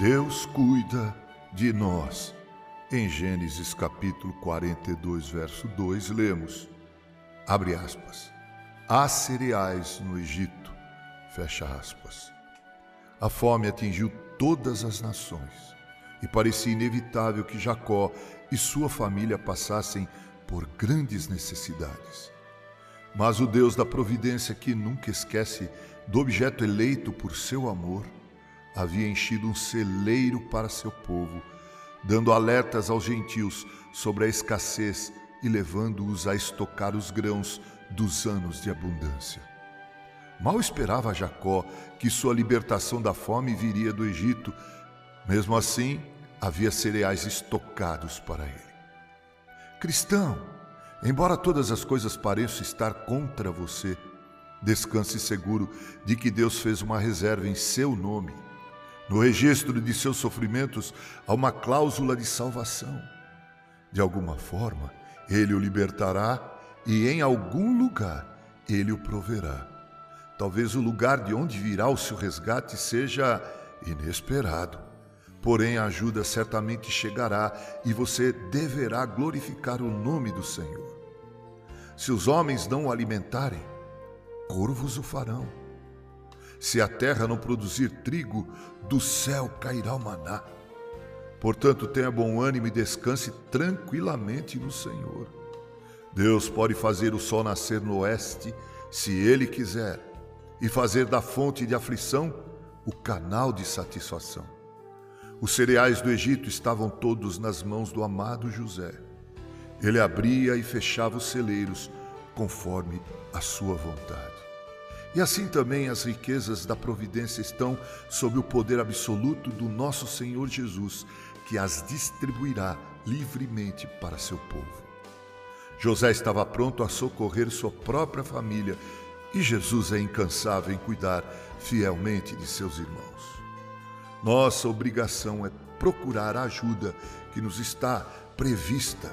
Deus cuida de nós. Em Gênesis capítulo 42, verso 2, lemos: abre aspas. Há cereais no Egito, fecha aspas. A fome atingiu todas as nações e parecia inevitável que Jacó e sua família passassem por grandes necessidades. Mas o Deus da providência, que nunca esquece do objeto eleito por seu amor, havia enchido um celeiro para seu povo, dando alertas aos gentios sobre a escassez e levando-os a estocar os grãos dos anos de abundância. Mal esperava Jacó que sua libertação da fome viria do Egito, mesmo assim, havia cereais estocados para ele. Cristão, embora todas as coisas pareçam estar contra você, descanse seguro de que Deus fez uma reserva em seu nome no registro de seus sofrimentos há uma cláusula de salvação. De alguma forma, ele o libertará e em algum lugar ele o proverá. Talvez o lugar de onde virá o seu resgate seja inesperado. Porém, a ajuda certamente chegará e você deverá glorificar o nome do Senhor. Se os homens não o alimentarem, corvos o farão. Se a terra não produzir trigo, do céu cairá o maná. Portanto, tenha bom ânimo e descanse tranquilamente no Senhor. Deus pode fazer o sol nascer no oeste, se Ele quiser, e fazer da fonte de aflição o canal de satisfação. Os cereais do Egito estavam todos nas mãos do amado José. Ele abria e fechava os celeiros conforme a sua vontade. E assim também as riquezas da providência estão sob o poder absoluto do nosso Senhor Jesus, que as distribuirá livremente para seu povo. José estava pronto a socorrer sua própria família e Jesus é incansável em cuidar fielmente de seus irmãos. Nossa obrigação é procurar a ajuda que nos está prevista.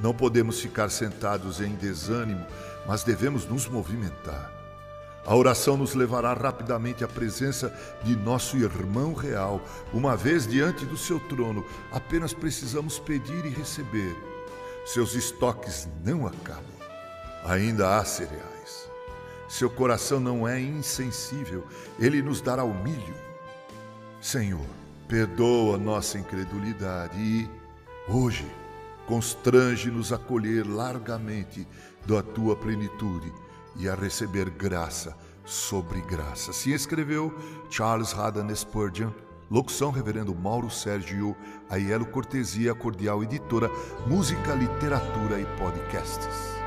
Não podemos ficar sentados em desânimo, mas devemos nos movimentar. A oração nos levará rapidamente à presença de nosso irmão real. Uma vez diante do seu trono, apenas precisamos pedir e receber. Seus estoques não acabam. Ainda há cereais. Seu coração não é insensível, ele nos dará o milho. Senhor, perdoa nossa incredulidade e, hoje, constrange-nos a colher largamente da tua plenitude e a receber graça sobre graça. Assim escreveu Charles Haddon Spurgeon, locução Reverendo Mauro Sérgio Aiello Cortesia Cordial Editora, Música, Literatura e Podcasts.